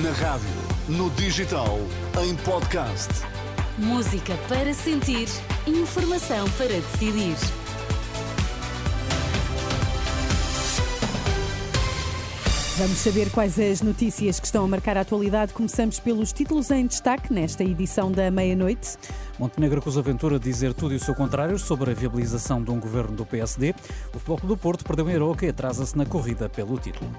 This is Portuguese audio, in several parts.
Na rádio, no digital, em podcast. Música para sentir, informação para decidir. Vamos saber quais as notícias que estão a marcar a atualidade. Começamos pelos títulos em destaque nesta edição da meia-noite. Montenegro acusa Ventura de dizer tudo e o seu contrário sobre a viabilização de um governo do PSD. O Futebol do Porto perdeu em Aroca e atrasa-se na corrida pelo título.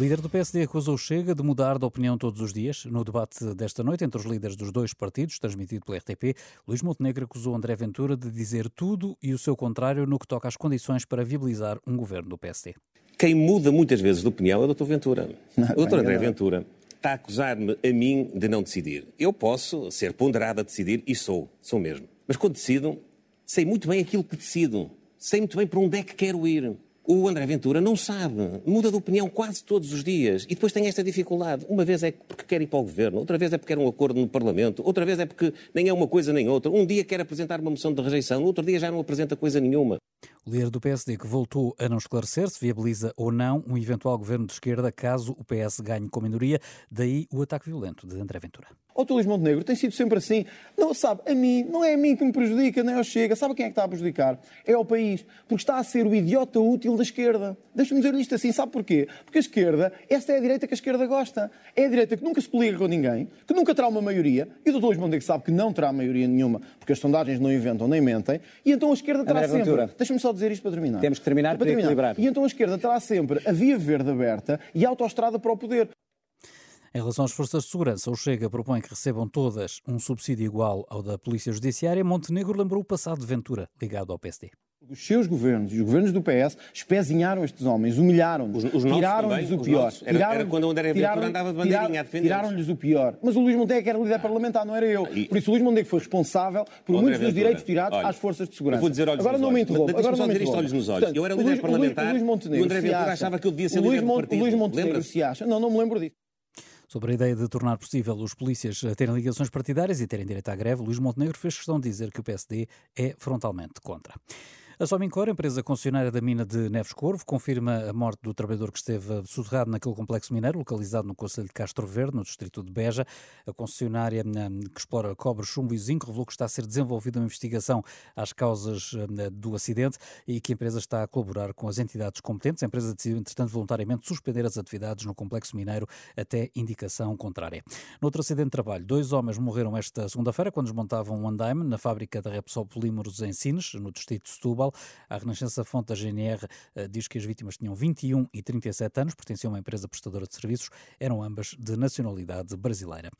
Líder do PSD acusou o Chega de mudar de opinião todos os dias. No debate desta noite entre os líderes dos dois partidos, transmitido pela RTP, Luís Montenegro acusou André Ventura de dizer tudo e o seu contrário no que toca às condições para viabilizar um governo do PSD. Quem muda muitas vezes de opinião é o Dr. Ventura. O Dr. André Ventura está a acusar-me a mim de não decidir. Eu posso ser ponderado a decidir e sou, sou mesmo. Mas quando decido, sei muito bem aquilo que decido. Sei muito bem para onde é que quero ir. O André Ventura não sabe, muda de opinião quase todos os dias e depois tem esta dificuldade. Uma vez é porque quer ir para o governo, outra vez é porque quer um acordo no Parlamento, outra vez é porque nem é uma coisa nem outra. Um dia quer apresentar uma moção de rejeição, outro dia já não apresenta coisa nenhuma. O líder do PSD que voltou a não esclarecer se viabiliza ou não um eventual governo de esquerda caso o PS ganhe com minoria, daí o ataque violento de André Ventura. O Luís Montenegro tem sido sempre assim. Não, sabe, a mim, não é a mim que me prejudica, nem ao Chega. Sabe quem é que está a prejudicar? É ao país. Porque está a ser o idiota útil da esquerda. Deixa-me dizer isto assim, sabe porquê? Porque a esquerda, esta é a direita que a esquerda gosta. É a direita que nunca se coliga com ninguém, que nunca terá uma maioria, e o Dr. Luís Montenegro sabe que não terá maioria nenhuma, porque as sondagens não inventam nem mentem, e então a esquerda terá André sempre... Deixa-me só dizer isto para terminar. Temos que terminar para equilibrar. E então a esquerda terá sempre a via verde aberta e a autoestrada para o poder. Em relação às forças de segurança, o Chega propõe que recebam todas um subsídio igual ao da Polícia Judiciária. Montenegro lembrou o passado de Ventura, ligado ao PSD. Os seus governos e os governos do PS espezinharam estes homens, humilharam-nos, tiraram-lhes o pior. Era- era quando André Ventura tiraram- andava de bandeirinha tiraram- a defendê-los. Tiraram-lhes o pior. Mas o Luís Montenegro era líder parlamentar, não era eu. E- Por isso o Luís Montenegro foi responsável por André muitos dos Ventura, direitos tirados olha, às forças de segurança. Eu vou dizer olhos Agora nos não me interrompa. Agora não me interrompa. olhos nos olhos. Portanto, Eu era o líder Luís- parlamentar o Luís Montenegro e o André Ventura acha- achava que ele devia ser líder do Mon- partido. O Luís Montenegro Lembra-se? se acha. Não, não me lembro disso. Sobre a ideia de tornar possível os polícias terem ligações partidárias e terem direito à greve, Luís Montenegro fez questão de dizer que o PSD é frontalmente contra. A Somincor, empresa concessionária da mina de Neves Corvo, confirma a morte do trabalhador que esteve soterrado naquele complexo mineiro, localizado no Conselho de Castro Verde, no distrito de Beja. A concessionária hum, que explora cobre, chumbo e zinco revelou que está a ser desenvolvida uma investigação às causas hum, do acidente e que a empresa está a colaborar com as entidades competentes. A empresa decidiu, entretanto, voluntariamente suspender as atividades no complexo mineiro até indicação contrária. Noutro acidente de trabalho, dois homens morreram esta segunda-feira quando desmontavam um andaime na fábrica da Repsol Polímeros em Sines, no distrito de Setúbal. A Renascença Fonte da GNR eh, diz que as vítimas tinham 21 e 37 anos, pertenciam a uma empresa prestadora de serviços, eram ambas de nacionalidade brasileira.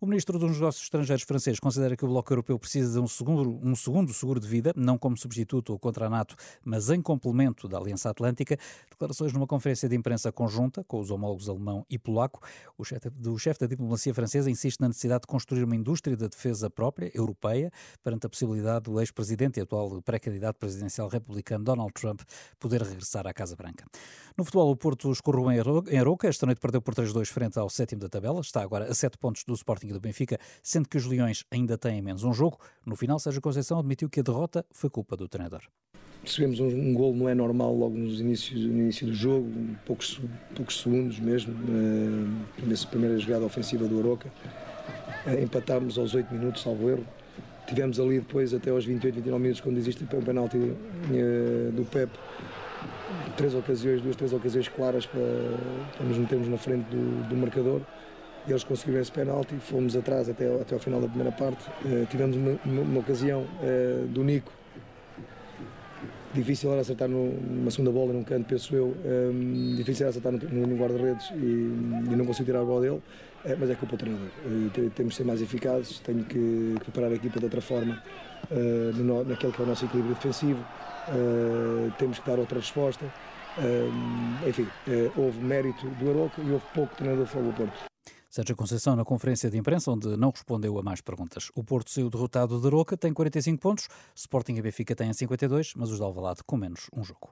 O ministro dos Negócios Estrangeiros francês considera que o Bloco Europeu precisa de um segundo, um segundo seguro de vida, não como substituto ou contra a NATO, mas em complemento da Aliança Atlântica. Declarações numa conferência de imprensa conjunta com os homólogos alemão e polaco. O chefe, do chefe da diplomacia francesa insiste na necessidade de construir uma indústria da defesa própria, europeia, perante a possibilidade do ex-presidente e atual pré-candidato presidencial republicano Donald Trump poder regressar à Casa Branca. No futebol, o Porto escorreu em Aro- em Aroca. Esta noite perdeu por 3-2 frente ao sétimo da tabela. Está agora a 7 pontos do Sporting e do Benfica, sendo que os Leões ainda têm menos um jogo. No final, Sérgio Conceição admitiu que a derrota foi culpa do treinador. Recebemos um, um gol não é normal logo nos inícios, no início do jogo, poucos, poucos segundos mesmo, eh, nessa primeira jogada ofensiva do Aroca. Eh, empatámos aos 8 minutos, salvo erro. Tivemos ali depois até aos 28, 29 minutos, quando existe um penalti eh, do Pep, três ocasiões, duas, três ocasiões claras para, para nos metermos na frente do, do marcador. Eles conseguiram esse penalti, fomos atrás até, até ao final da primeira parte. Eh, tivemos uma, uma- uma ocasião eh, do Nico, difícil era acertar numa segunda bola num canto, penso eu. Hum, difícil era acertar no, no- guarda-redes e, e não consigo tirar a bola dele. Eh, mas é culpa do treinador. Eh, te- temos de ser mais eficazes, tenho que preparar a equipa de outra forma, eh, no, naquele que é o nosso equilíbrio defensivo. Eh, temos que dar outra resposta. Hum, enfim, houve mérito do Aroca e houve pouco treinador de Fogo Porto. Sérgio Conceição na conferência de imprensa, onde não respondeu a mais perguntas. O Porto saiu derrotado de Aroca, tem 45 pontos, Sporting e Benfica têm 52, mas os de Alvalade com menos um jogo.